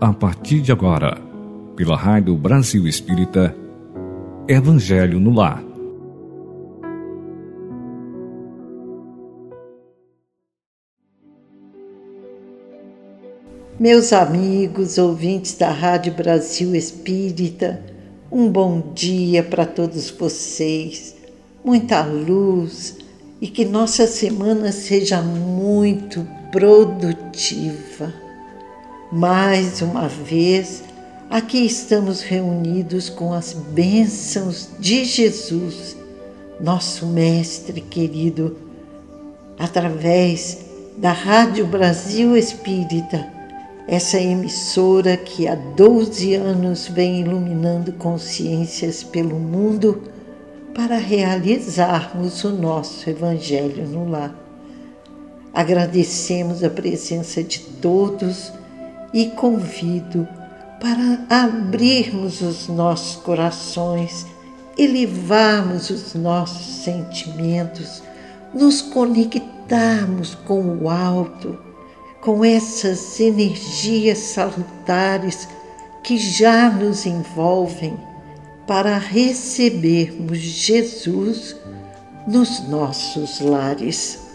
a partir de agora, pela Rádio Brasil Espírita, Evangelho no Lar. Meus amigos, ouvintes da Rádio Brasil Espírita, um bom dia para todos vocês, muita luz e que nossa semana seja muito produtiva. Mais uma vez, aqui estamos reunidos com as bênçãos de Jesus, nosso Mestre querido, através da Rádio Brasil Espírita, essa emissora que há 12 anos vem iluminando consciências pelo mundo para realizarmos o nosso Evangelho no lar. Agradecemos a presença de todos e convido para abrirmos os nossos corações, elevarmos os nossos sentimentos, nos conectarmos com o alto, com essas energias salutares que já nos envolvem para recebermos Jesus nos nossos lares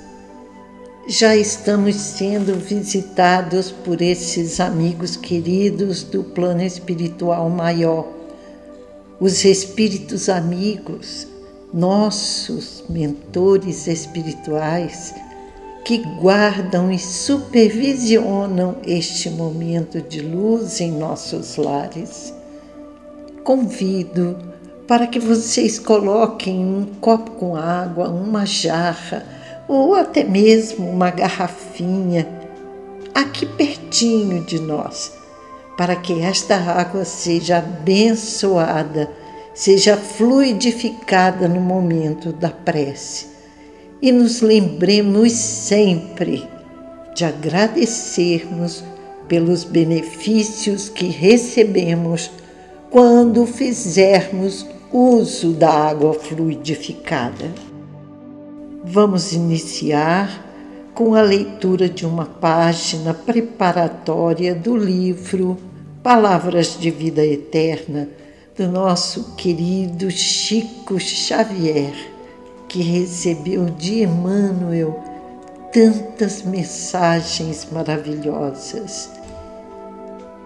já estamos sendo visitados por esses amigos queridos do plano espiritual maior, os espíritos amigos, nossos mentores espirituais, que guardam e supervisionam este momento de luz em nossos lares. Convido para que vocês coloquem um copo com água, uma jarra, ou até mesmo uma garrafinha aqui pertinho de nós, para que esta água seja abençoada, seja fluidificada no momento da prece. E nos lembremos sempre de agradecermos pelos benefícios que recebemos quando fizermos uso da água fluidificada. Vamos iniciar com a leitura de uma página preparatória do livro Palavras de Vida Eterna, do nosso querido Chico Xavier, que recebeu de Emmanuel tantas mensagens maravilhosas.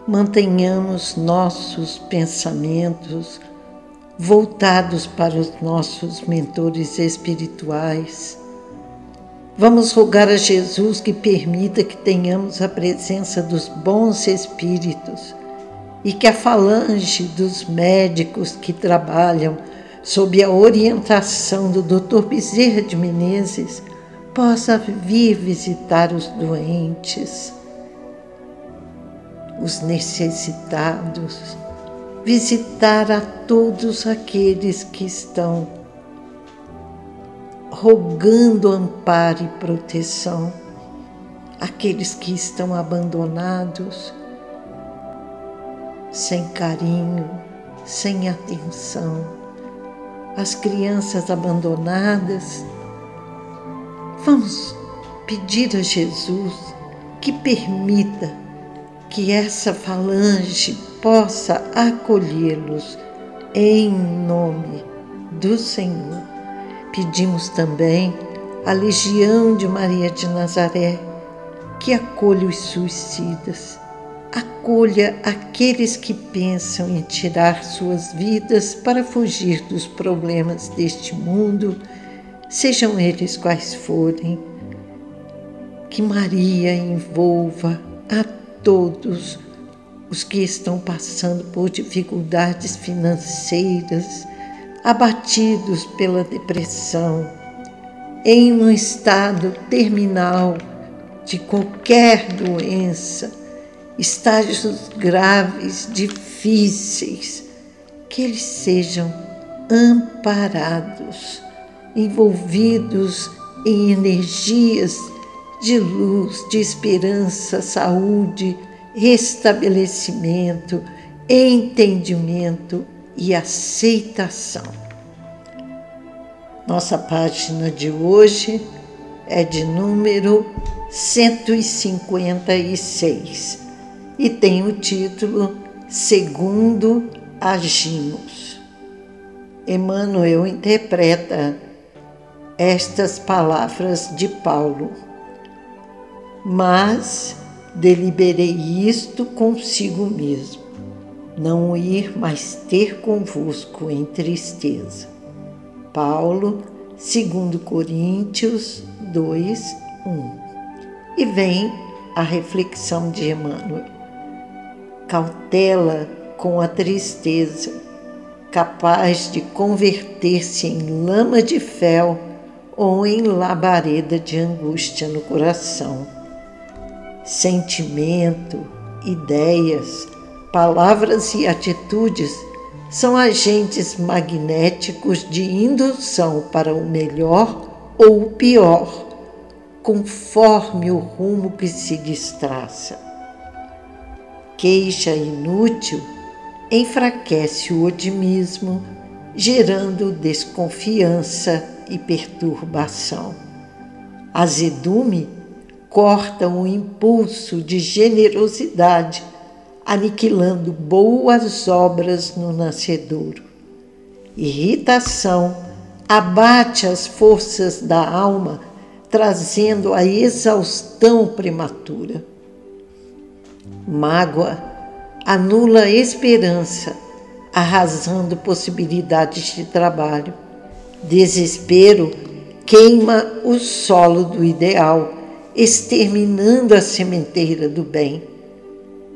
Mantenhamos nossos pensamentos voltados para os nossos mentores espirituais. Vamos rogar a Jesus que permita que tenhamos a presença dos bons espíritos e que a falange dos médicos que trabalham sob a orientação do Dr. Bezerra de Menezes possa vir visitar os doentes, os necessitados visitar a todos aqueles que estão rogando amparo e proteção, aqueles que estão abandonados, sem carinho, sem atenção, as crianças abandonadas. Vamos pedir a Jesus que permita que essa falange possa acolhê-los em nome do Senhor. Pedimos também a Legião de Maria de Nazaré que acolha os suicidas, acolha aqueles que pensam em tirar suas vidas para fugir dos problemas deste mundo, sejam eles quais forem. Que Maria envolva a todos os que estão passando por dificuldades financeiras, abatidos pela depressão, em um estado terminal de qualquer doença, estágios graves, difíceis, que eles sejam amparados, envolvidos em energias de luz, de esperança, saúde, restabelecimento, entendimento e aceitação. Nossa página de hoje é de número 156 e tem o título Segundo Agimos. Emmanuel interpreta estas palavras de Paulo. Mas deliberei isto consigo mesmo, não ir mais ter convosco em tristeza. Paulo, 2 Coríntios 2, 1. E vem a reflexão de Emmanuel. Cautela com a tristeza, capaz de converter-se em lama de fel ou em labareda de angústia no coração. Sentimento, ideias, palavras e atitudes são agentes magnéticos de indução para o melhor ou o pior, conforme o rumo que se destraça. Queixa inútil enfraquece o otimismo, gerando desconfiança e perturbação. Azedume corta o impulso de generosidade aniquilando boas obras no nascedouro. Irritação abate as forças da alma, trazendo a exaustão prematura. Mágoa anula a esperança, arrasando possibilidades de trabalho. Desespero queima o solo do ideal, exterminando a sementeira do bem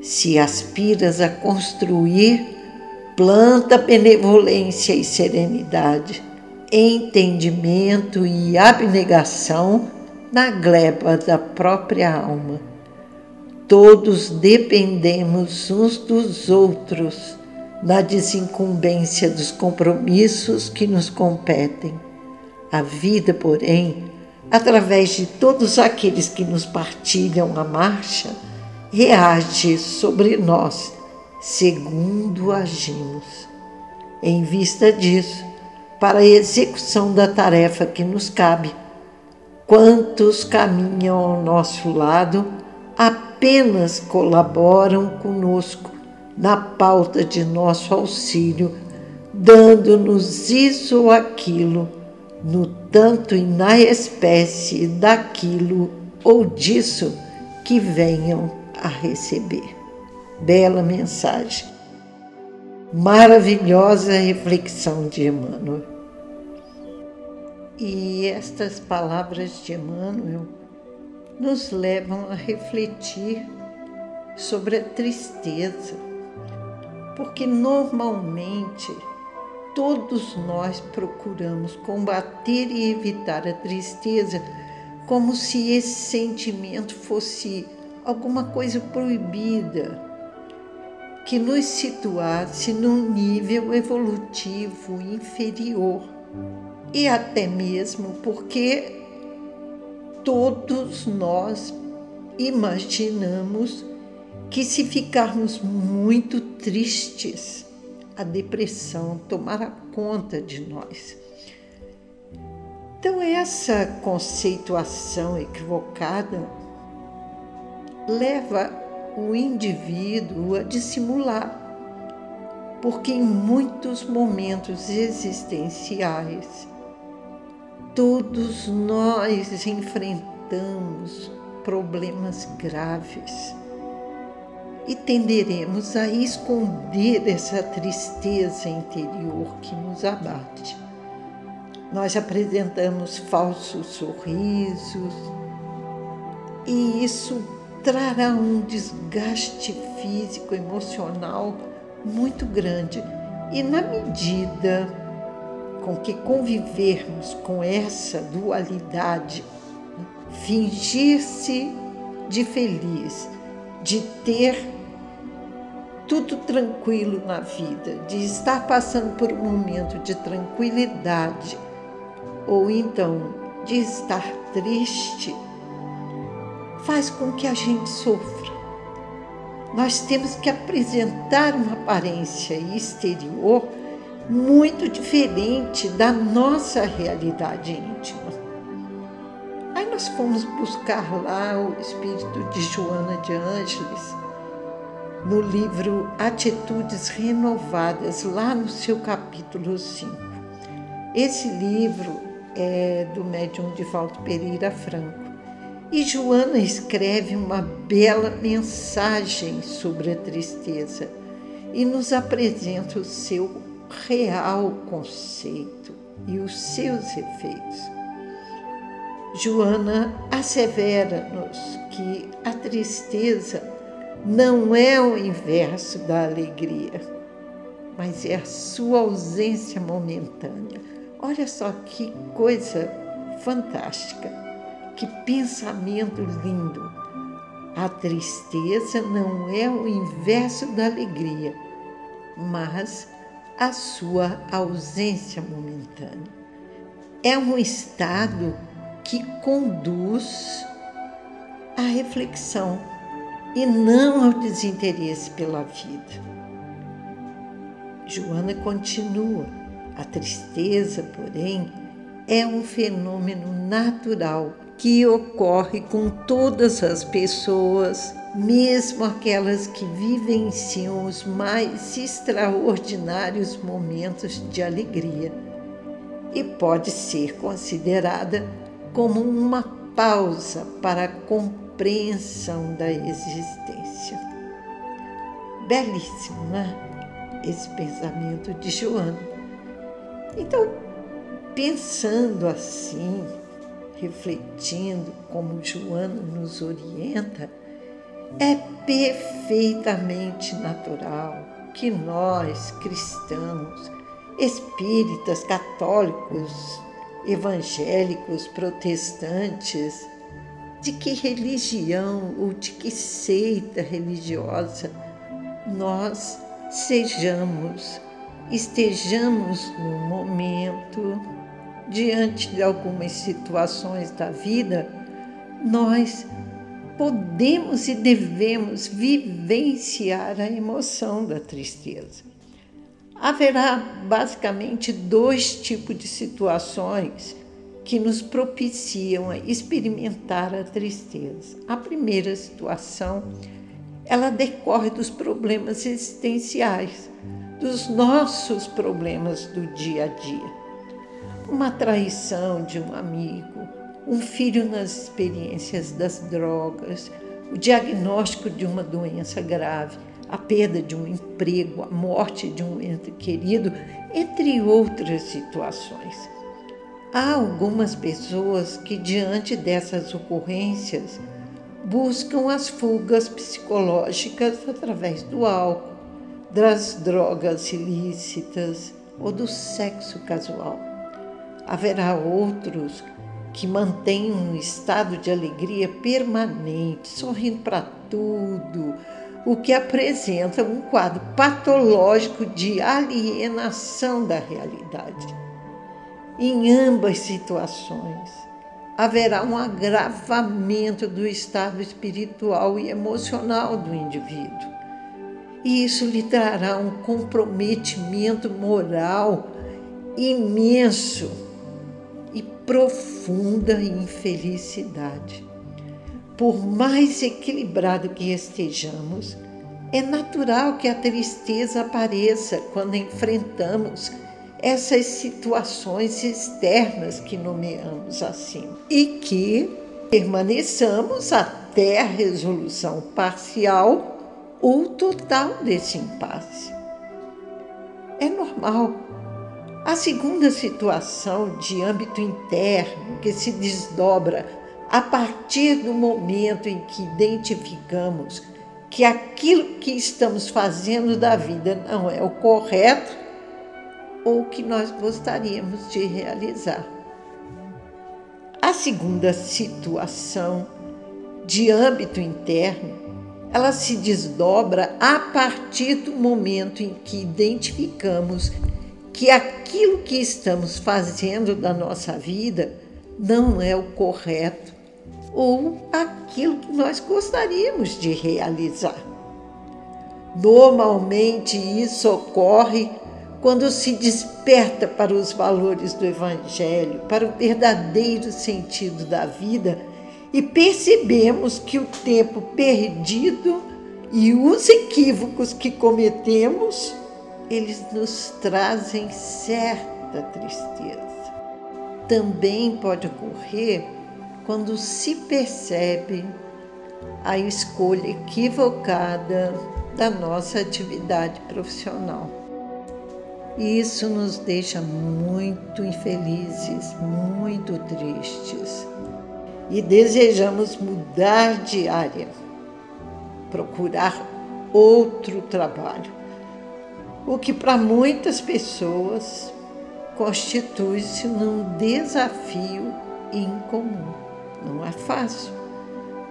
se aspiras a construir, planta benevolência e serenidade, entendimento e abnegação na gleba da própria alma. Todos dependemos uns dos outros na desincumbência dos compromissos que nos competem. A vida, porém, através de todos aqueles que nos partilham a marcha, reage sobre nós segundo agimos. Em vista disso, para a execução da tarefa que nos cabe, quantos caminham ao nosso lado apenas colaboram conosco na pauta de nosso auxílio, dando-nos isso ou aquilo, no tanto e na espécie daquilo ou disso que venham a receber. Bela mensagem. Maravilhosa reflexão de Emmanuel. E estas palavras de Emmanuel nos levam a refletir sobre a tristeza, porque normalmente todos nós procuramos combater e evitar a tristeza como se esse sentimento fosse alguma coisa proibida que nos situasse num nível evolutivo inferior. E até mesmo porque todos nós imaginamos que se ficarmos muito tristes, a depressão tomará conta de nós. Então, essa conceituação equivocada leva o indivíduo a dissimular, porque em muitos momentos existenciais todos nós enfrentamos problemas graves e tenderemos a esconder essa tristeza interior que nos abate. Nós apresentamos falsos sorrisos e isso trará um desgaste físico, emocional muito grande. E na medida com que convivermos com essa dualidade, fingir-se de feliz, de ter tudo tranquilo na vida, de estar passando por um momento de tranquilidade, ou então de estar triste, faz com que a gente sofra. Nós temos que apresentar uma aparência exterior muito diferente da nossa realidade íntima. Aí nós fomos buscar lá o espírito de Joana de Ângeles no livro Atitudes Renovadas, lá no seu capítulo 5. Esse livro é do médium Divaldo Pereira Franco. E Joana escreve uma bela mensagem sobre a tristeza e nos apresenta o seu real conceito e os seus efeitos. Joana assevera-nos que a tristeza não é o inverso da alegria, mas é a sua ausência momentânea. Olha só que coisa fantástica. Que pensamento lindo! A tristeza não é o inverso da alegria, mas a sua ausência momentânea. É um estado que conduz à reflexão e não ao desinteresse pela vida. Joana continua: a tristeza, porém, é um fenômeno natural que ocorre com todas as pessoas, mesmo aquelas que vivenciam os mais extraordinários momentos de alegria, e pode ser considerada como uma pausa para a compreensão da existência. Belíssimo, né? Esse pensamento de Joana. Então, pensando assim, refletindo como Joana nos orienta, é perfeitamente natural que nós, cristãos, espíritas, católicos, evangélicos, protestantes, de que religião ou de que seita religiosa nós sejamos, estejamos no momento diante de algumas situações da vida, nós podemos e devemos vivenciar a emoção da tristeza. Haverá basicamente dois tipos de situações que nos propiciam a experimentar a tristeza. A primeira situação, ela decorre dos problemas existenciais, dos nossos problemas do dia a dia uma traição de um amigo, um filho nas experiências das drogas, o diagnóstico de uma doença grave, a perda de um emprego, a morte de um ente querido, entre outras situações. Há algumas pessoas que, diante dessas ocorrências, buscam as fugas psicológicas através do álcool, das drogas ilícitas ou do sexo casual haverá outros que mantêm um estado de alegria permanente, sorrindo para tudo, o que apresenta um quadro patológico de alienação da realidade. Em ambas situações, haverá um agravamento do estado espiritual e emocional do indivíduo. E isso lhe trará um comprometimento moral imenso e profunda infelicidade. Por mais equilibrado que estejamos, é natural que a tristeza apareça quando enfrentamos essas situações externas que nomeamos assim e que permaneçamos até a resolução parcial ou total desse impasse. É normal a segunda situação de âmbito interno que se desdobra a partir do momento em que identificamos que aquilo que estamos fazendo da vida não é o correto ou que nós gostaríamos de realizar. A segunda situação de âmbito interno, ela se desdobra a partir do momento em que identificamos que aquilo que estamos fazendo da nossa vida não é o correto ou aquilo que nós gostaríamos de realizar. Normalmente isso ocorre quando se desperta para os valores do Evangelho, para o verdadeiro sentido da vida e percebemos que o tempo perdido E os equívocos que cometemos, eles nos trazem certa tristeza. Também pode ocorrer quando se percebe a escolha equivocada da nossa atividade profissional. E isso nos deixa muito infelizes, muito tristes. E desejamos mudar de área, procurar outro trabalho, o que para muitas pessoas constitui-se num desafio incomum. Não é fácil.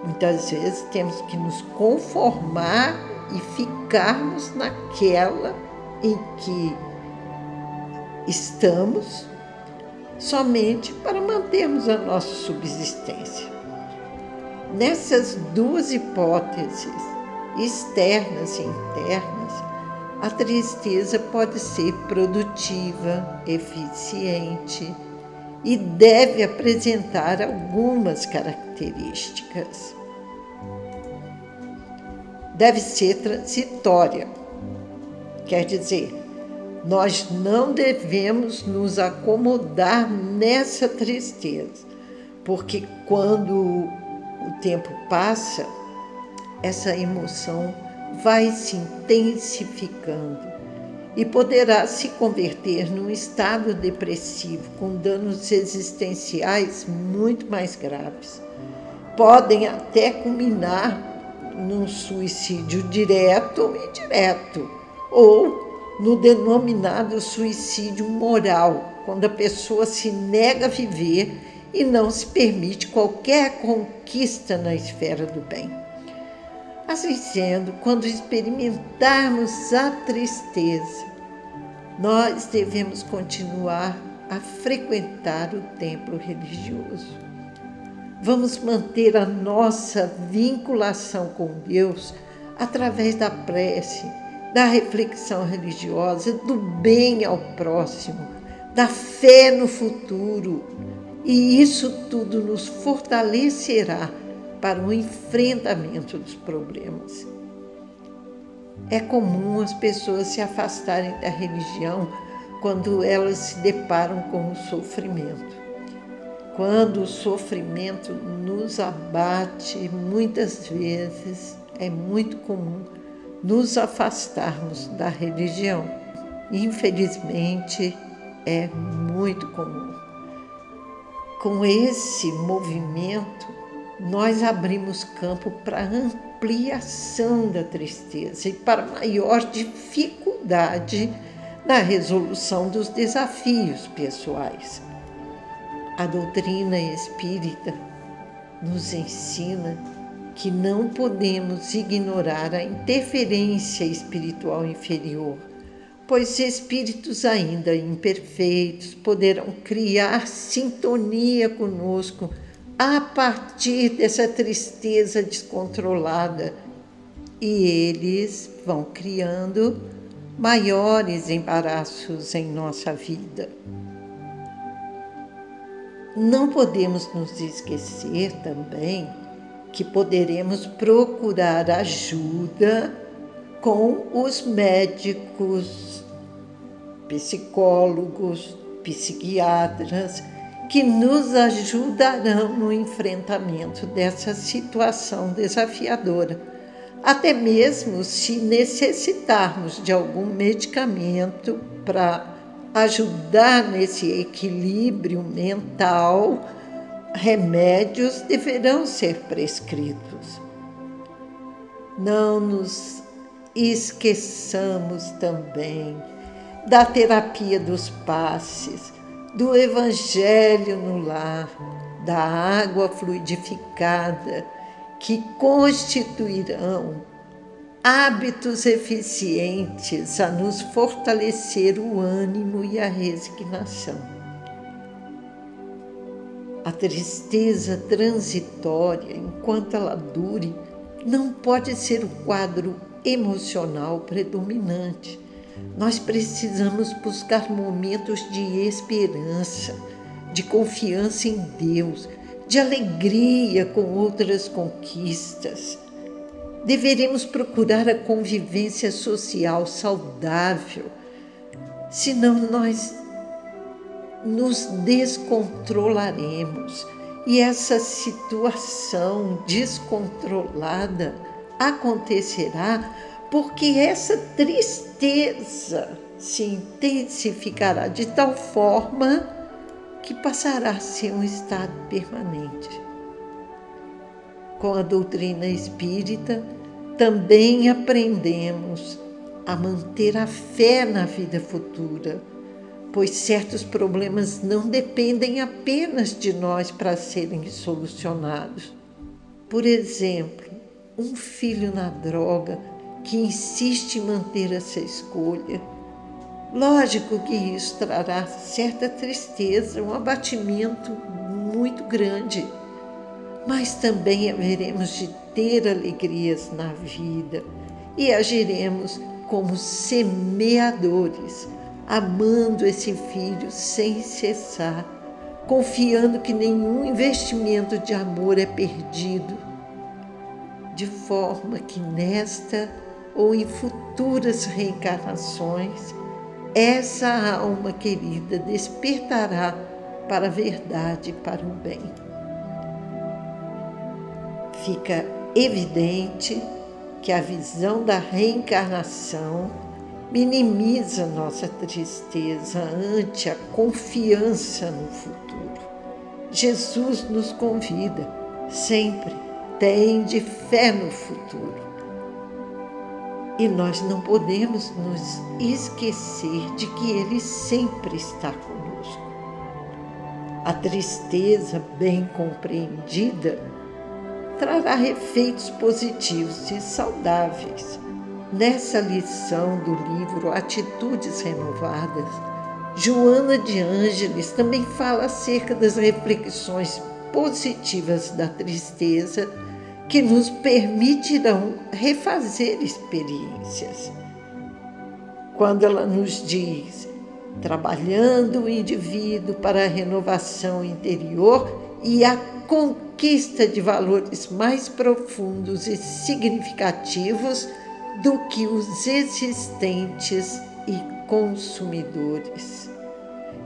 Muitas vezes temos que nos conformar e ficarmos naquela em que estamos somente para mantermos a nossa subsistência. Nessas duas hipóteses, externas e internas, a tristeza pode ser produtiva, eficiente e deve apresentar algumas características. Deve ser transitória, quer dizer, nós não devemos nos acomodar nessa tristeza, porque quando o tempo passa, essa emoção vai se intensificando e poderá se converter num estado depressivo com danos existenciais muito mais graves. Podem até culminar num suicídio direto ou indireto, ou no denominado suicídio moral, quando a pessoa se nega a viver e não se permite qualquer conquista na esfera do bem. Assim sendo, quando experimentarmos a tristeza, nós devemos continuar a frequentar o templo religioso. Vamos manter a nossa vinculação com Deus através da prece, da reflexão religiosa, do bem ao próximo, da fé no futuro. E isso tudo nos fortalecerá para o enfrentamento dos problemas. É comum as pessoas se afastarem da religião quando elas se deparam com o sofrimento. Quando o sofrimento nos abate, muitas vezes é muito comum nos afastarmos da religião. Infelizmente, é muito comum. Com esse movimento, nós abrimos campo para ampliação da tristeza e para maior dificuldade na resolução dos desafios pessoais. A doutrina espírita nos ensina que não podemos ignorar a interferência espiritual inferior, pois espíritos ainda imperfeitos poderão criar sintonia conosco a partir dessa tristeza descontrolada e eles vão criando maiores embaraços em nossa vida. Não podemos nos esquecer também que poderemos procurar ajuda com os médicos, psicólogos, psiquiatras, que nos ajudarão no enfrentamento dessa situação desafiadora, até mesmo se necessitarmos de algum medicamento para ajudar nesse equilíbrio mental remédios deverão ser prescritos. Não nos esqueçamos também da terapia dos passes, do evangelho no lar, da água fluidificada, que constituirão hábitos eficientes a nos fortalecer o ânimo e a resignação. A tristeza transitória, enquanto ela dure, não pode ser o quadro emocional predominante. Nós precisamos buscar momentos de esperança, de confiança em Deus, de alegria com outras conquistas. deveremos procurar a convivência social saudável, senão nós nos descontrolaremos e essa situação descontrolada acontecerá porque essa tristeza se intensificará de tal forma que passará a ser um estado permanente. Com a doutrina espírita, também aprendemos a manter a fé na vida futura pois certos problemas não dependem apenas de nós para serem solucionados. Por exemplo, um filho na droga que insiste em manter essa escolha. Lógico que isso trará certa tristeza, um abatimento muito grande, mas também haveremos de ter alegrias na vida e agiremos como semeadores amando esse filho sem cessar, confiando que nenhum investimento de amor é perdido, de forma que nesta ou em futuras reencarnações, essa alma querida despertará para a verdade e para o bem. Fica evidente que a visão da reencarnação minimiza nossa tristeza ante a confiança no futuro. Jesus nos convida sempre, de fé no futuro. E nós não podemos nos esquecer de que Ele sempre está conosco. A tristeza bem compreendida trará efeitos positivos e saudáveis Nessa lição do livro Atitudes Renovadas, Joana de Ângeles também fala acerca das reflexões positivas da tristeza que nos permitirão refazer experiências. Quando ela nos diz, trabalhando o indivíduo para a renovação interior e a conquista de valores mais profundos e significativos do que os existentes e consumidores.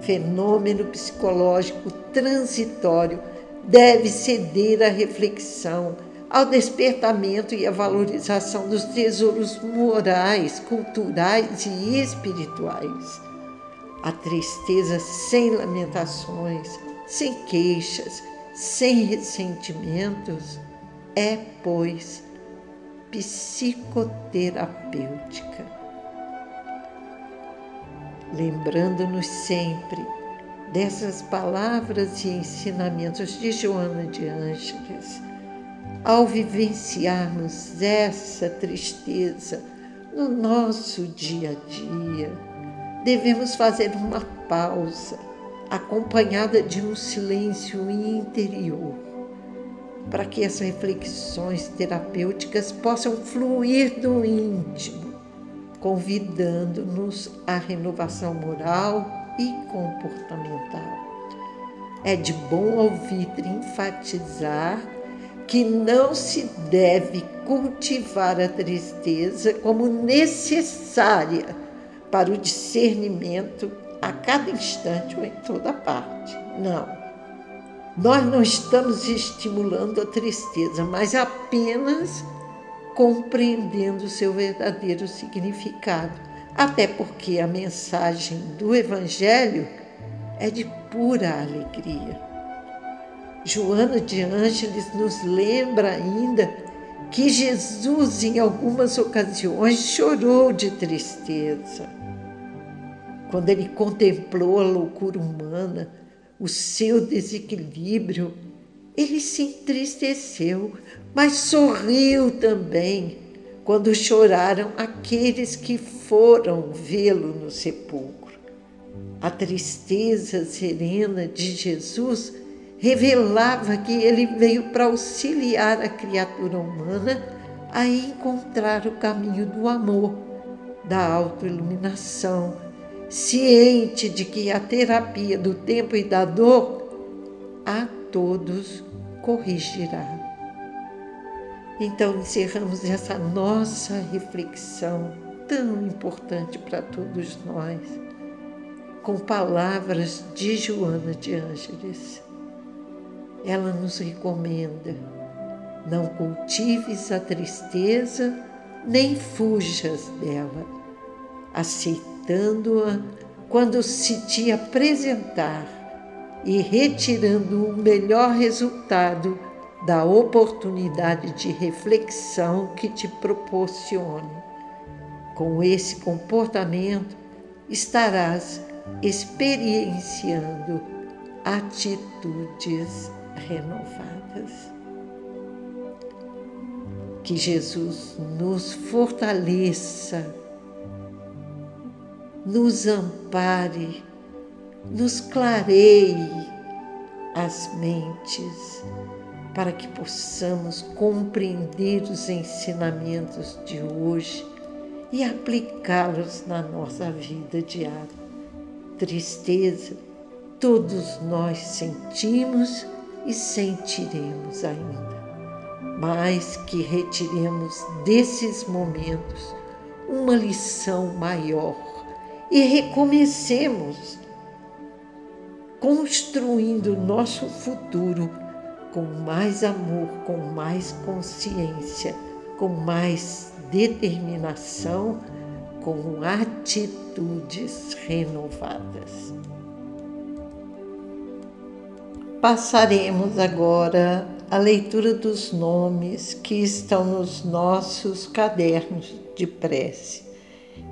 Fenômeno psicológico transitório deve ceder à reflexão, ao despertamento e à valorização dos tesouros morais, culturais e espirituais. A tristeza sem lamentações, sem queixas, sem ressentimentos é, pois, psicoterapêutica. Lembrando-nos sempre dessas palavras e ensinamentos de Joana de Ângeles, ao vivenciarmos essa tristeza no nosso dia a dia, devemos fazer uma pausa, acompanhada de um silêncio interior para que as reflexões terapêuticas possam fluir do íntimo, convidando-nos à renovação moral e comportamental. É de bom ouvir enfatizar que não se deve cultivar a tristeza como necessária para o discernimento a cada instante ou em toda parte. Não nós não estamos estimulando a tristeza, mas apenas compreendendo seu verdadeiro significado. Até porque a mensagem do Evangelho é de pura alegria. Joana de Ângeles nos lembra ainda que Jesus, em algumas ocasiões, chorou de tristeza. Quando ele contemplou a loucura humana, o seu desequilíbrio, ele se entristeceu, mas sorriu também quando choraram aqueles que foram vê-lo no sepulcro. A tristeza serena de Jesus revelava que ele veio para auxiliar a criatura humana a encontrar o caminho do amor, da autoiluminação, ciente de que a terapia do tempo e da dor a todos corrigirá. Então encerramos essa nossa reflexão tão importante para todos nós com palavras de Joana de Ângeles. Ela nos recomenda: não cultives a tristeza, nem fujas dela, aceitando-a quando se te apresentar e retirando o melhor resultado da oportunidade de reflexão que te proporcione. Com esse comportamento, estarás experienciando atitudes renovadas. Que Jesus nos fortaleça, nos ampare, nos clareie as mentes para que possamos compreender os ensinamentos de hoje e aplicá-los na nossa vida diária. Tristeza, todos nós sentimos e sentiremos ainda, mas que retiremos desses momentos uma lição maior e recomecemos construindo nosso futuro com mais amor, com mais consciência, com mais determinação, com atitudes renovadas. Passaremos agora a leitura dos nomes que estão nos nossos cadernos de prece.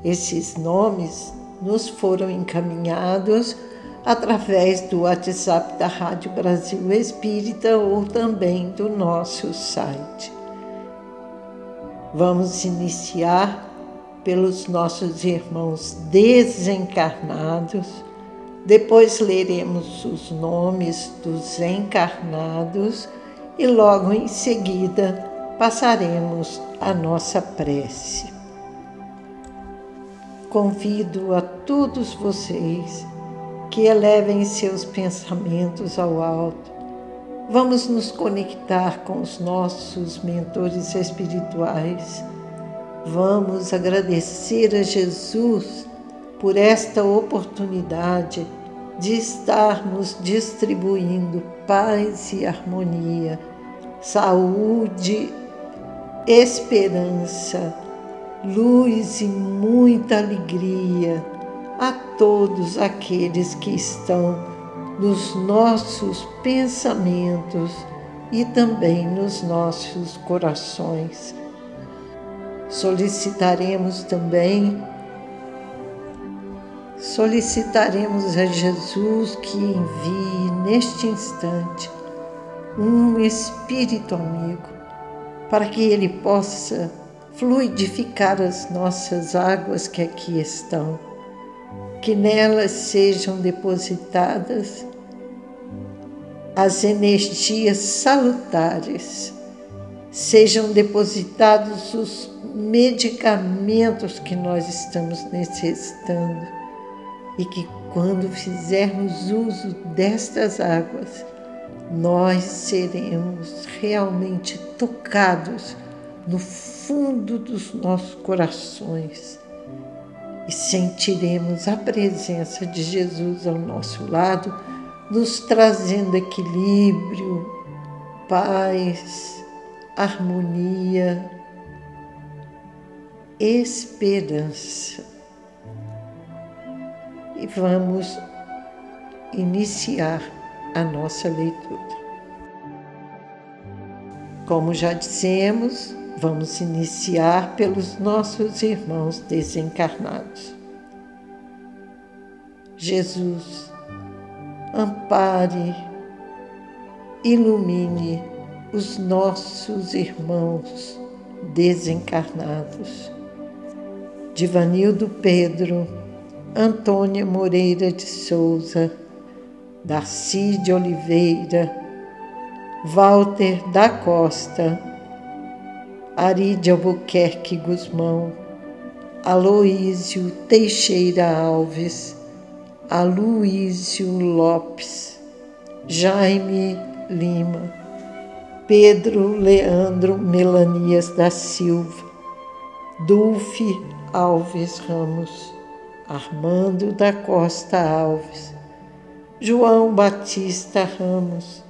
Esses nomes nos foram encaminhados através do WhatsApp da Rádio Brasil Espírita ou também do nosso site. Vamos iniciar pelos nossos irmãos desencarnados, depois leremos os nomes dos encarnados e logo em seguida passaremos a nossa prece. Convido a todos vocês que elevem seus pensamentos ao alto. Vamos nos conectar com os nossos mentores espirituais. Vamos agradecer a Jesus por esta oportunidade de estarmos distribuindo paz e harmonia, saúde, esperança, luz e muita alegria a todos aqueles que estão nos nossos pensamentos e também nos nossos corações. Solicitaremos também solicitaremos a Jesus que envie neste instante um espírito amigo para que ele possa fluidificar as nossas águas que aqui estão. Que nelas sejam depositadas as energias salutares, sejam depositados os medicamentos que nós estamos necessitando. E que quando fizermos uso destas águas, nós seremos realmente tocados no fundo dos nossos corações e sentiremos a presença de Jesus ao nosso lado, nos trazendo equilíbrio, paz, harmonia, esperança. E vamos iniciar a nossa leitura. Como já dissemos, Vamos iniciar pelos nossos irmãos desencarnados. Jesus, ampare, ilumine os nossos irmãos desencarnados. Divanildo Pedro, Antônia Moreira de Souza, Darcy de Oliveira, Walter da Costa, Ari de Albuquerque Guzmão, Aloísio Teixeira Alves, Aloísio Lopes, Jaime Lima, Pedro Leandro Melanias da Silva, Dulce Alves Ramos, Armando da Costa Alves, João Batista Ramos,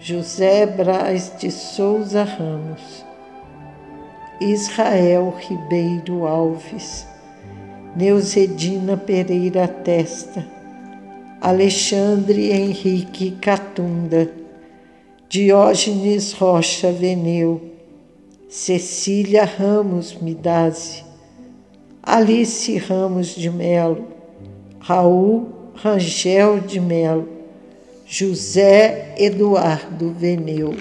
José Braz de Souza Ramos, Israel Ribeiro Alves, Neuzedina Pereira Testa, Alexandre Henrique Catunda, Diógenes Rocha Veneu, Cecília Ramos Midazzi, Alice Ramos de Melo, Raul Rangel de Melo, José Eduardo Veneu,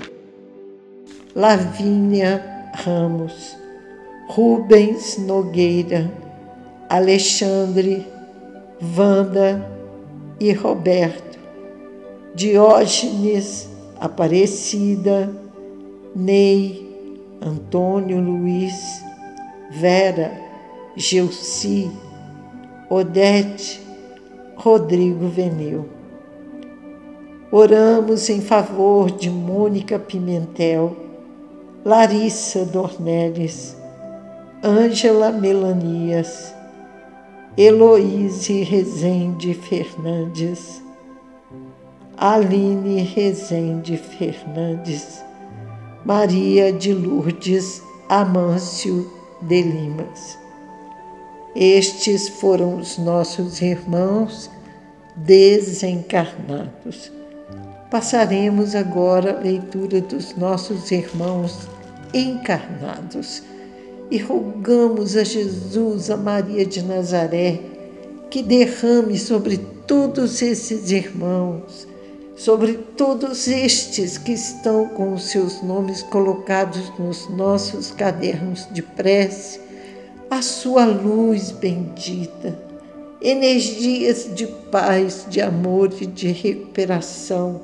Lavínia Ramos, Rubens Nogueira, Alexandre, Wanda e Roberto, Diógenes Aparecida, Ney, Antônio Luiz, Vera, Gelsi, Odete, Rodrigo Venil. Oramos em favor de Mônica Pimentel, Larissa Dornelles, Ângela Melanias, Heloíse Rezende Fernandes, Aline Rezende Fernandes, Maria de Lourdes Amâncio de Limas. Estes foram os nossos irmãos desencarnados. Passaremos agora a leitura dos nossos irmãos encarnados e rogamos a Jesus, a Maria de Nazaré, que derrame sobre todos esses irmãos, sobre todos estes que estão com os seus nomes colocados nos nossos cadernos de prece, a sua luz bendita, energias de paz, de amor e de recuperação,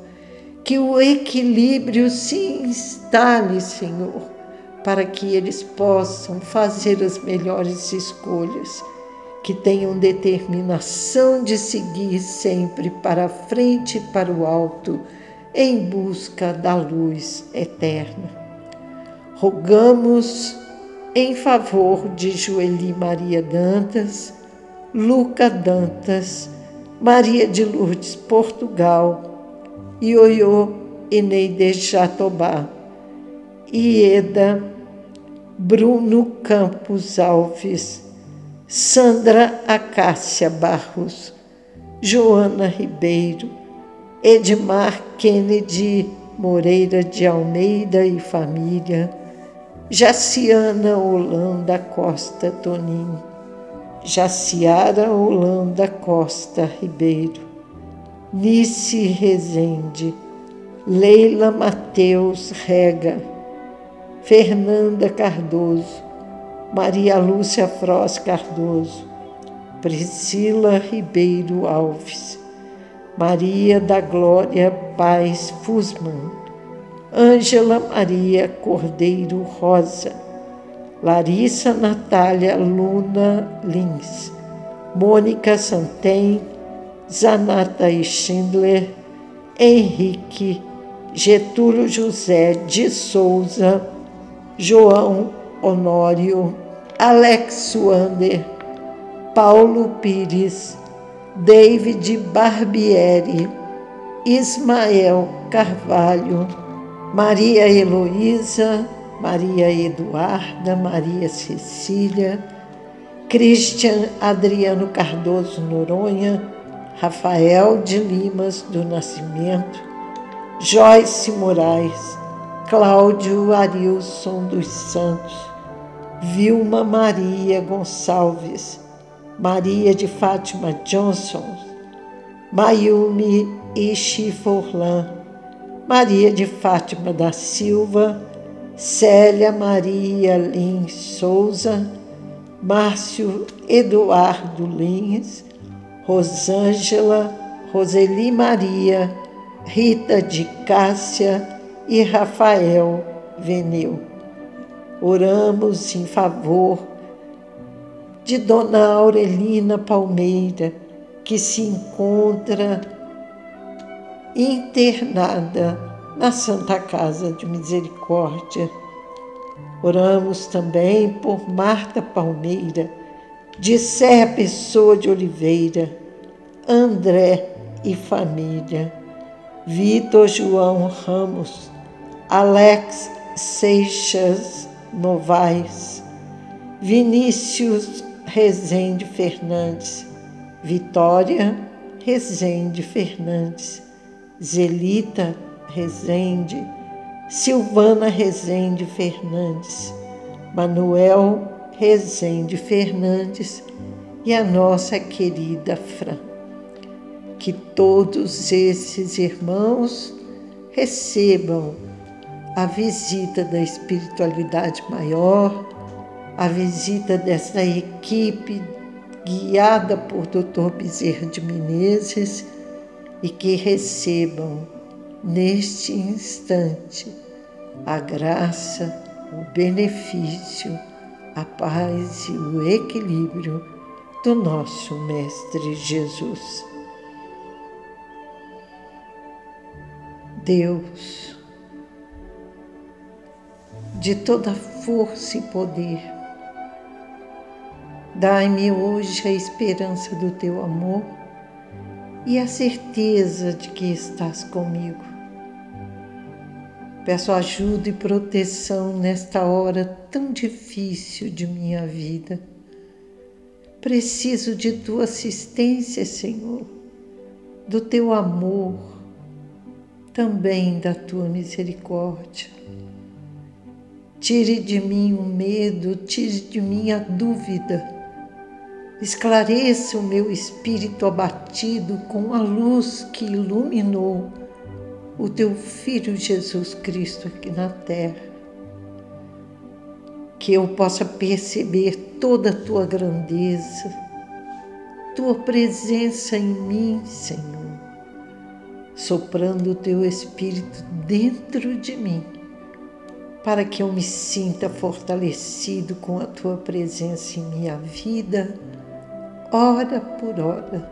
que o equilíbrio se instale, Senhor para que eles possam fazer as melhores escolhas, que tenham determinação de seguir sempre para a frente e para o alto, em busca da luz eterna. Rogamos em favor de Joeli Maria Dantas, Luca Dantas, Maria de Lourdes Portugal, Ioiô Eneide Jatobá, Ieda Bruno Campos Alves, Sandra Acácia Barros, Joana Ribeiro, Edmar Kennedy Moreira de Almeida e família, Jaciana Holanda Costa Toninho, Jaciara Holanda Costa Ribeiro, Nice Rezende, Leila Mateus Rega, Fernanda Cardoso, Maria Lúcia Froz Cardoso, Priscila Ribeiro Alves, Maria da Glória Paz Fusman, Ângela Maria Cordeiro Rosa, Larissa Natália Luna Lins, Mônica Santem, Zanata Schindler, Henrique, Getúlio José de Souza, João Honório, Alex Wander, Paulo Pires, David Barbieri, Ismael Carvalho, Maria Heloísa, Maria Eduarda, Maria Cecília, Christian Adriano Cardoso Noronha, Rafael de Limas do Nascimento, Joyce Moraes, Cláudio Arilson dos Santos, Vilma Maria Gonçalves, Maria de Fátima Johnson, Mayumi Ishiforlan, Maria de Fátima da Silva, Célia Maria Lins Souza, Márcio Eduardo Lins, Rosângela, Roseli Maria, Rita de Cássia, e Rafael Veneu. Oramos em favor de Dona Aurelina Palmeira, que se encontra internada na Santa Casa de Misericórdia. Oramos também por Marta Palmeira, de Serra Pessoa de Oliveira, André e família, Vitor João Ramos, Alex Seixas Novaes, Vinícius Rezende Fernandes, Vitória Rezende Fernandes, Zelita Rezende, Silvana Rezende Fernandes, Manuel Rezende Fernandes e a nossa querida Fran. Que todos esses irmãos recebam a visita da espiritualidade maior, a visita dessa equipe guiada por Dr. Bezerra de Menezes e que recebam neste instante a graça, o benefício, a paz e o equilíbrio do nosso Mestre Jesus. Deus, de toda força e poder, dai-me hoje a esperança do teu amor e a certeza de que estás comigo. Peço ajuda e proteção nesta hora tão difícil de minha vida. Preciso de tua assistência, Senhor, do teu amor também da tua misericórdia. Tire de mim o medo, tire de mim a dúvida. Esclareça o meu espírito abatido com a luz que iluminou o teu Filho Jesus Cristo aqui na terra. Que eu possa perceber toda a tua grandeza, tua presença em mim, Senhor soprando o teu Espírito dentro de mim, para que eu me sinta fortalecido com a tua presença em minha vida, hora por hora,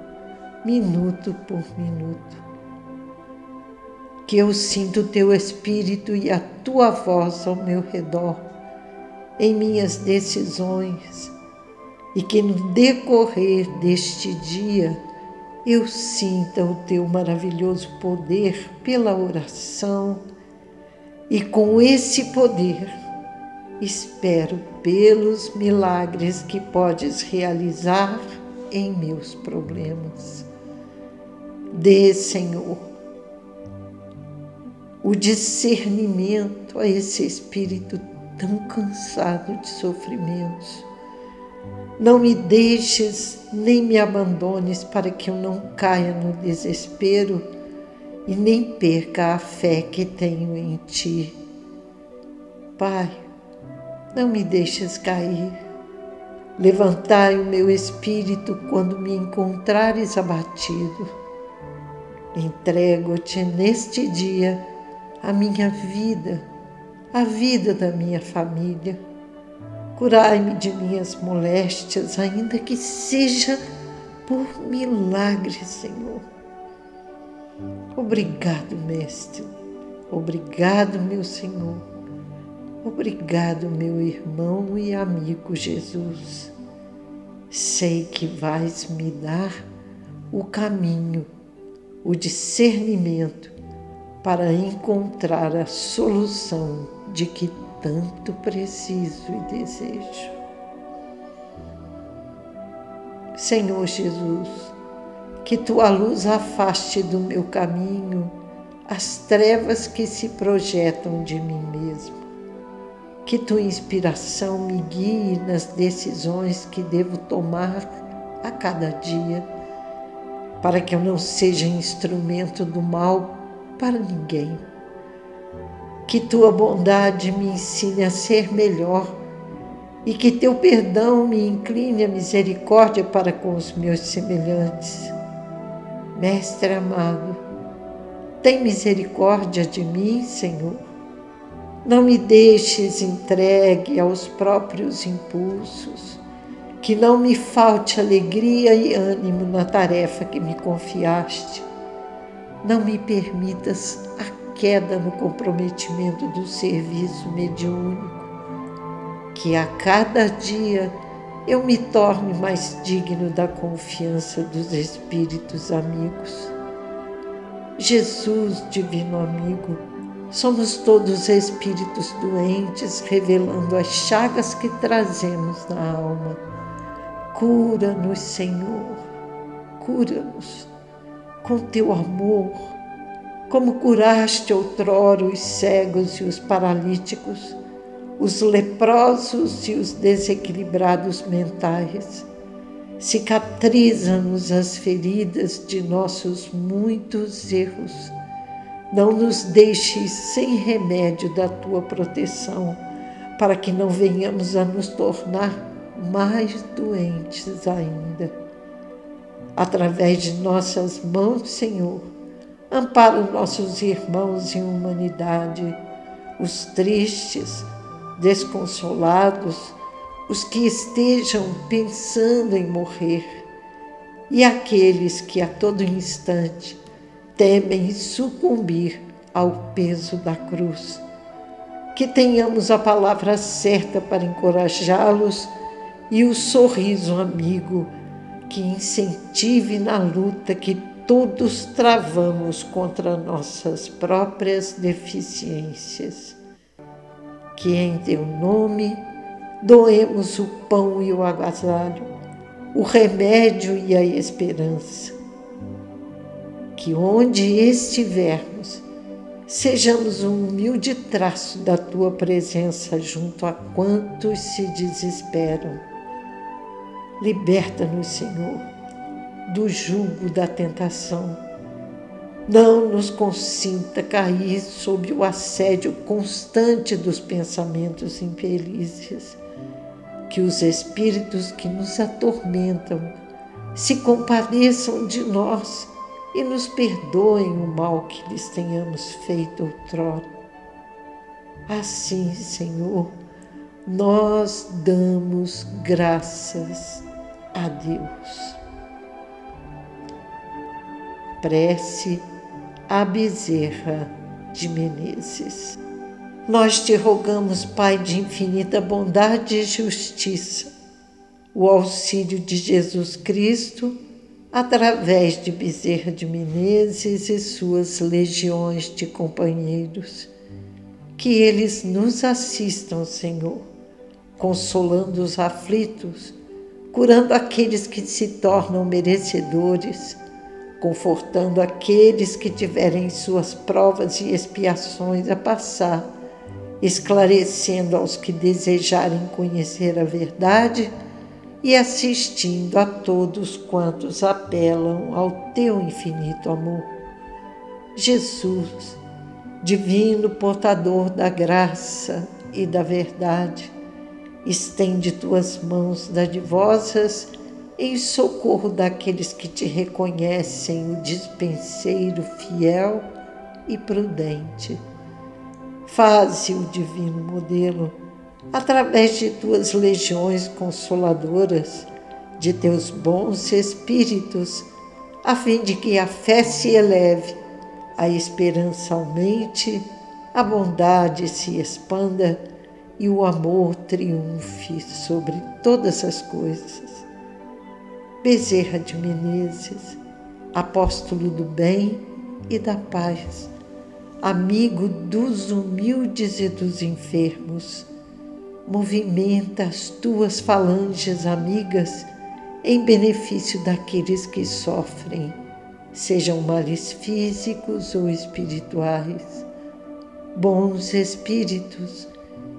minuto por minuto. Que eu sinta o teu Espírito e a tua voz ao meu redor, em minhas decisões, e que no decorrer deste dia, eu sinta o teu maravilhoso poder pela oração e com esse poder espero pelos milagres que podes realizar em meus problemas. Dê, Senhor, o discernimento a esse espírito tão cansado de sofrimentos não me deixes nem me abandones para que eu não caia no desespero e nem perca a fé que tenho em Ti. Pai, não me deixes cair. Levantai o meu espírito quando me encontrares abatido. Entrego-te neste dia a minha vida, a vida da minha família Curai-me de minhas moléstias, ainda que seja por milagre, Senhor. Obrigado, Mestre. Obrigado, meu Senhor. Obrigado, meu irmão e amigo Jesus. Sei que vais me dar o caminho, o discernimento para encontrar a solução de que tanto preciso e desejo. Senhor Jesus, que tua luz afaste do meu caminho as trevas que se projetam de mim mesmo. Que tua inspiração me guie nas decisões que devo tomar a cada dia, para que eu não seja instrumento do mal para ninguém que tua bondade me ensine a ser melhor e que teu perdão me incline a misericórdia para com os meus semelhantes. Mestre amado, tem misericórdia de mim, Senhor. Não me deixes entregue aos próprios impulsos, que não me falte alegria e ânimo na tarefa que me confiaste. Não me permitas queda no comprometimento do serviço mediúnico. Que a cada dia eu me torne mais digno da confiança dos espíritos amigos. Jesus, divino amigo, somos todos espíritos doentes, revelando as chagas que trazemos na alma. Cura-nos, Senhor, cura-nos com teu amor, como curaste outrora os cegos e os paralíticos, os leprosos e os desequilibrados mentais. Cicatriza-nos as feridas de nossos muitos erros. Não nos deixes sem remédio da tua proteção, para que não venhamos a nos tornar mais doentes ainda através de nossas mãos, Senhor. Ampara nossos irmãos em humanidade, os tristes, desconsolados, os que estejam pensando em morrer e aqueles que a todo instante temem sucumbir ao peso da cruz. Que tenhamos a palavra certa para encorajá-los e o sorriso amigo que incentive na luta que todos travamos contra nossas próprias deficiências. Que em teu nome doemos o pão e o agasalho, o remédio e a esperança. Que onde estivermos, sejamos um humilde traço da tua presença junto a quantos se desesperam Liberta-nos, Senhor, do jugo da tentação. Não nos consinta cair sob o assédio constante dos pensamentos infelizes. Que os espíritos que nos atormentam se compadeçam de nós e nos perdoem o mal que lhes tenhamos feito outrora. Assim, Senhor, nós damos graças a Deus. Prece a Bezerra de Menezes. Nós te rogamos, Pai de infinita bondade e justiça, o auxílio de Jesus Cristo, através de Bezerra de Menezes e suas legiões de companheiros. Que eles nos assistam, Senhor, consolando os aflitos curando aqueles que se tornam merecedores, confortando aqueles que tiverem suas provas e expiações a passar, esclarecendo aos que desejarem conhecer a verdade e assistindo a todos quantos apelam ao teu infinito amor. Jesus, divino portador da graça e da verdade, Estende tuas mãos dadivosas em socorro daqueles que te reconhecem o dispenseiro fiel e prudente. Faze o divino modelo através de tuas legiões consoladoras, de teus bons espíritos, a fim de que a fé se eleve, a esperança aumente, a bondade se expanda e o amor triunfe sobre todas as coisas. Bezerra de Menezes, apóstolo do bem e da paz, amigo dos humildes e dos enfermos, movimenta as tuas falanges amigas em benefício daqueles que sofrem, sejam males físicos ou espirituais. Bons espíritos,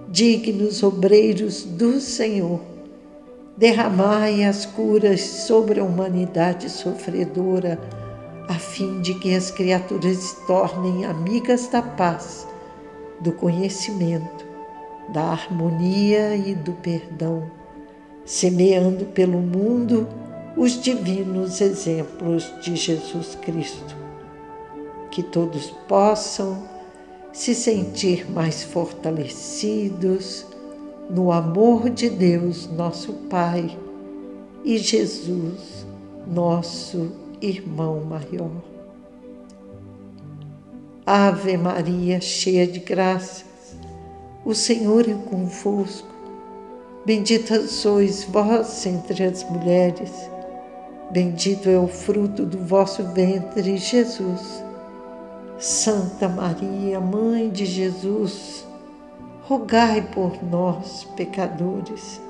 dignos obreiros do Senhor, derramai as curas sobre a humanidade sofredora, a fim de que as criaturas se tornem amigas da paz, do conhecimento, da harmonia e do perdão, semeando pelo mundo os divinos exemplos de Jesus Cristo. Que todos possam se sentir mais fortalecidos no amor de Deus, nosso Pai, e Jesus, nosso irmão maior. Ave Maria, cheia de graças, o Senhor é convosco. Bendita sois vós entre as mulheres, bendito é o fruto do vosso ventre, Jesus. Santa Maria, Mãe de Jesus, rogai por nós, pecadores,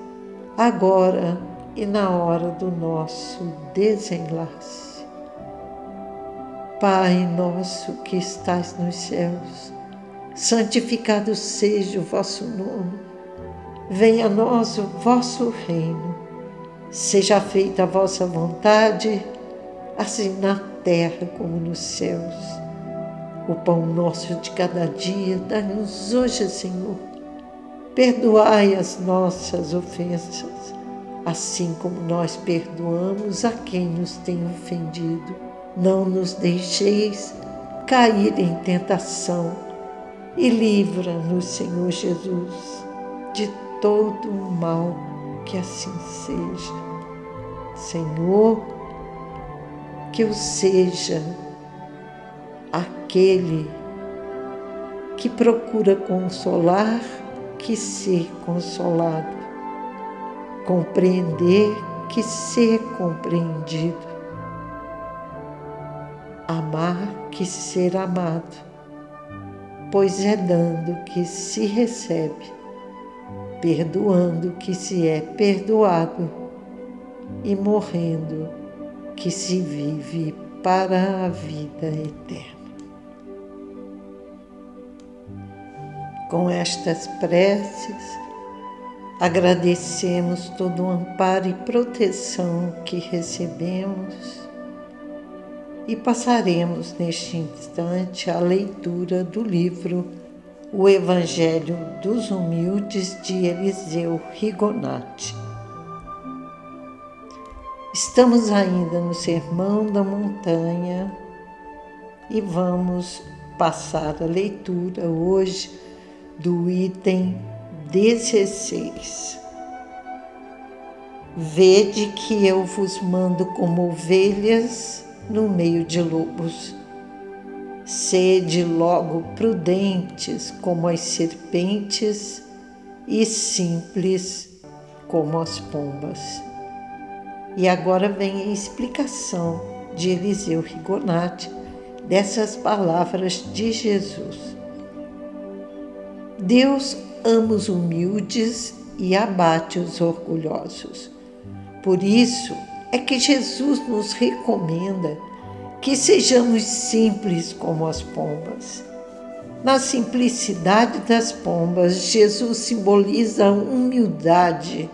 agora e na hora do nosso desenlace. Pai nosso que estais nos céus, santificado seja o vosso nome. Venha a nós o vosso reino. Seja feita a vossa vontade, assim na terra como nos céus. O pão nosso de cada dia dá-nos hoje, Senhor. Perdoai as nossas ofensas, assim como nós perdoamos a quem nos tem ofendido não nos deixeis cair em tentação e livra-nos, Senhor Jesus, de todo o mal, que assim seja. Senhor, que eu seja aquele que procura consolar, que ser consolado, compreender, que ser compreendido. Amar que ser amado, pois é dando que se recebe, perdoando que se é perdoado e morrendo que se vive para a vida eterna. Com estas preces, agradecemos todo o amparo e proteção que recebemos e passaremos neste instante a leitura do livro O Evangelho dos Humildes de Eliseu Rigonati. Estamos ainda no Sermão da Montanha e vamos passar a leitura hoje do item 16. Vede que eu vos mando como ovelhas no meio de lobos. Sede logo prudentes como as serpentes e simples como as pombas. E agora vem a explicação de Eliseu Rigonati dessas palavras de Jesus. Deus ama os humildes e abate os orgulhosos. Por isso, é que Jesus nos recomenda que sejamos simples como as pombas. Na simplicidade das pombas, Jesus simboliza a humildade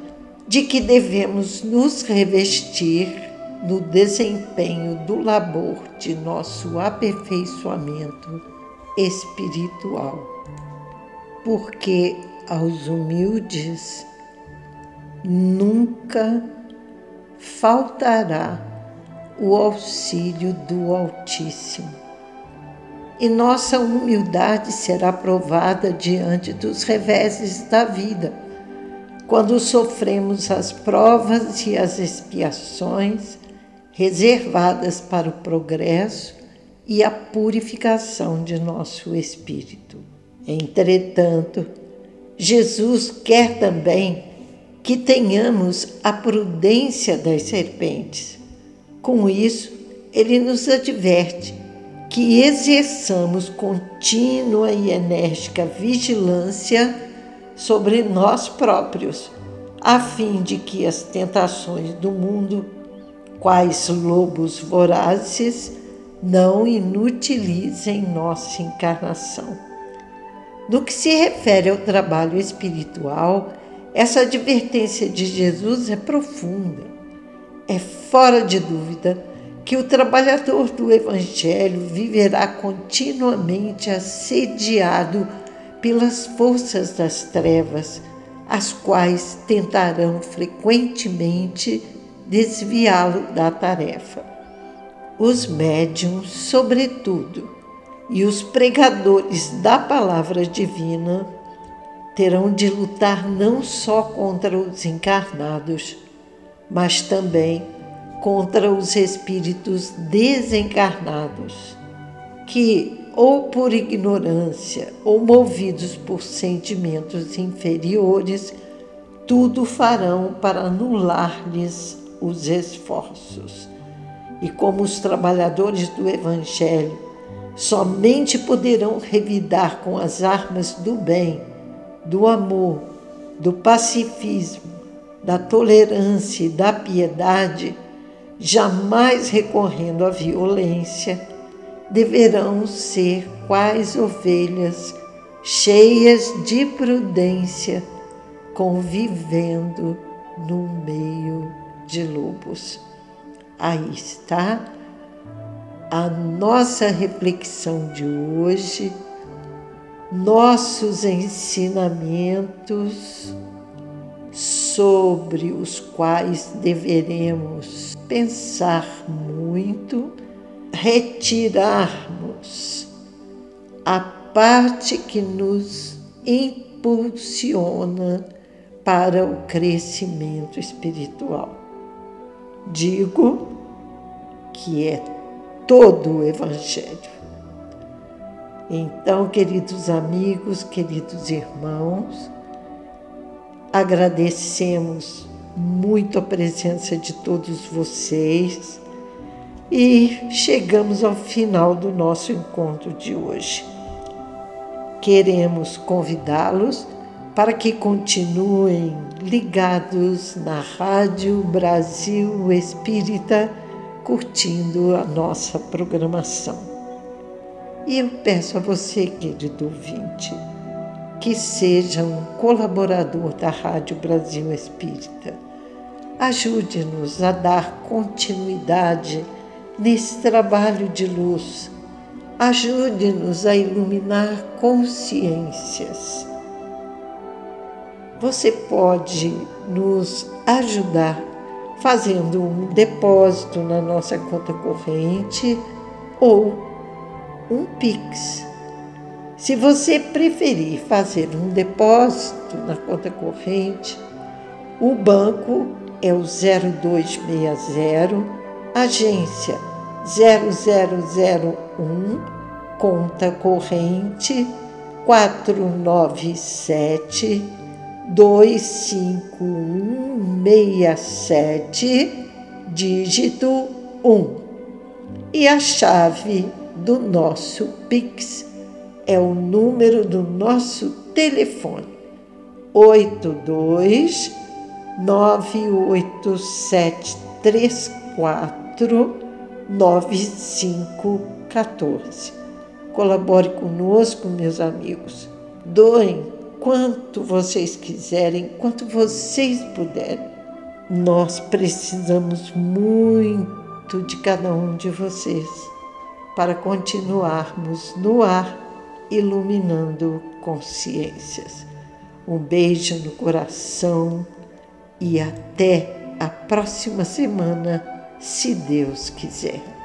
de que devemos nos revestir no desempenho do labor de nosso aperfeiçoamento espiritual. Porque aos humildes nunca faltará o auxílio do Altíssimo. E nossa humildade será provada diante dos reveses da vida, quando sofremos as provas e as expiações reservadas para o progresso e a purificação de nosso espírito. Entretanto, Jesus quer também que tenhamos a prudência das serpentes. Com isso, ele nos adverte que exerçamos contínua e enérgica vigilância sobre nós próprios, a fim de que as tentações do mundo, quais lobos vorazes, não inutilizem nossa encarnação. No que se refere ao trabalho espiritual, essa advertência de Jesus é profunda. É fora de dúvida que o trabalhador do Evangelho viverá continuamente assediado pelas forças das trevas, as quais tentarão frequentemente desviá-lo da tarefa. Os médiums, sobretudo, e os pregadores da palavra divina terão de lutar não só contra os encarnados, mas também contra os espíritos desencarnados, que, ou por ignorância, ou movidos por sentimentos inferiores, tudo farão para anular-lhes os esforços. E como os trabalhadores do Evangelho somente poderão revidar com as armas do bem, do amor, do pacifismo, da tolerância e da piedade, jamais recorrendo à violência, deverão ser quais ovelhas cheias de prudência, convivendo no meio de lobos. Aí está a nossa reflexão de hoje, nossos ensinamentos sobre os quais deveremos pensar muito, retirarmos a parte que nos impulsiona para o crescimento espiritual. Digo que é todo o Evangelho. Então, queridos amigos, queridos irmãos, agradecemos muito a presença de todos vocês e chegamos ao final do nosso encontro de hoje. Queremos convidá-los para que continuem ligados na Rádio Brasil Espírita curtindo a nossa programação. E eu peço a você, querido ouvinte, que seja um colaborador da Rádio Brasil Espírita. Ajude-nos a dar continuidade nesse trabalho de luz. Ajude-nos a iluminar consciências. Você pode nos ajudar fazendo um depósito na nossa conta corrente ou um Pix. Se você preferir fazer um depósito na conta corrente, o banco é o 0260, agência 0001, conta corrente 497 25167, dígito 1. E a chave do nosso Pix é o número do nosso telefone: 82 98734 9514. Colabore conosco, meus amigos. Doem quanto vocês quiserem, quanto vocês puderem. Nós precisamos muito de cada um de vocês para continuarmos no ar iluminando consciências. Um beijo no coração e até a próxima semana, se Deus quiser.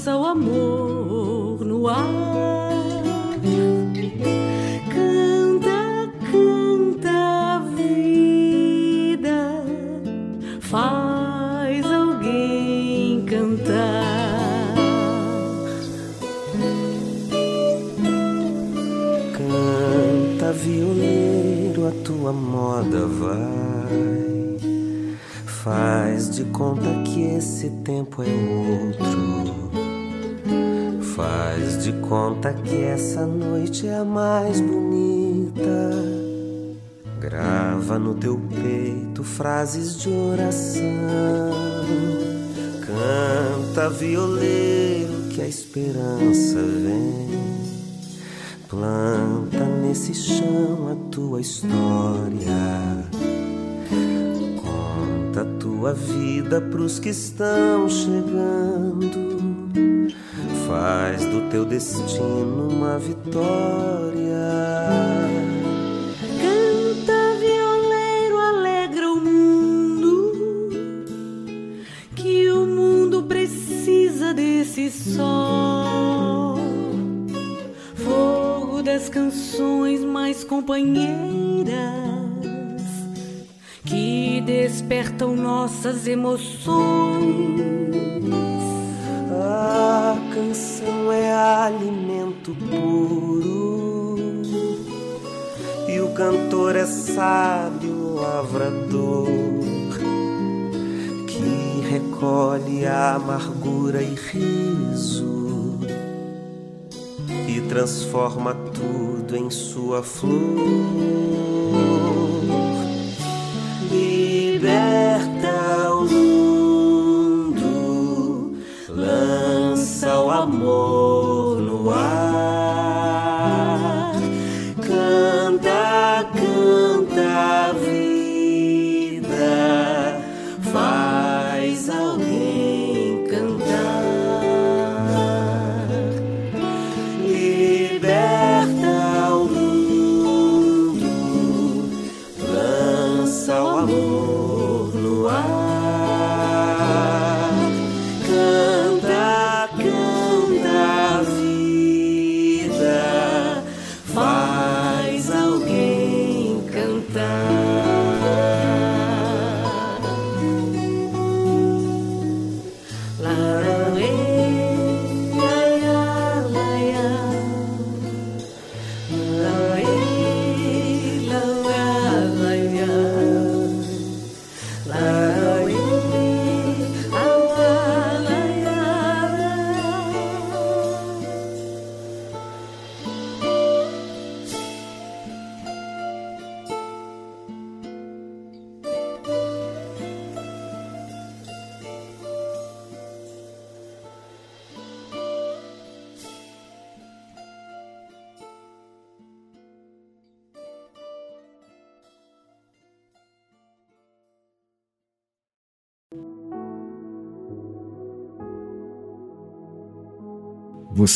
Lança o amor no ar. Canta, canta a vida, faz alguém cantar. Canta, violeiro, a tua moda vai. Faz de conta que esse tempo é outro. De conta que essa noite é a mais bonita. Grava no teu peito frases de oração. Canta, violeiro, que a esperança vem. Planta nesse chão a tua história. Conta a tua vida pros que estão chegando. Faz do teu destino uma vitória. Canta, violeiro, alegra o mundo. Que o mundo precisa desse sol. Fogo das canções mais companheiras. Que despertam nossas emoções. Canção é alimento puro e o cantor é sábio lavrador que recolhe a amargura e riso e transforma tudo em sua flor. Amor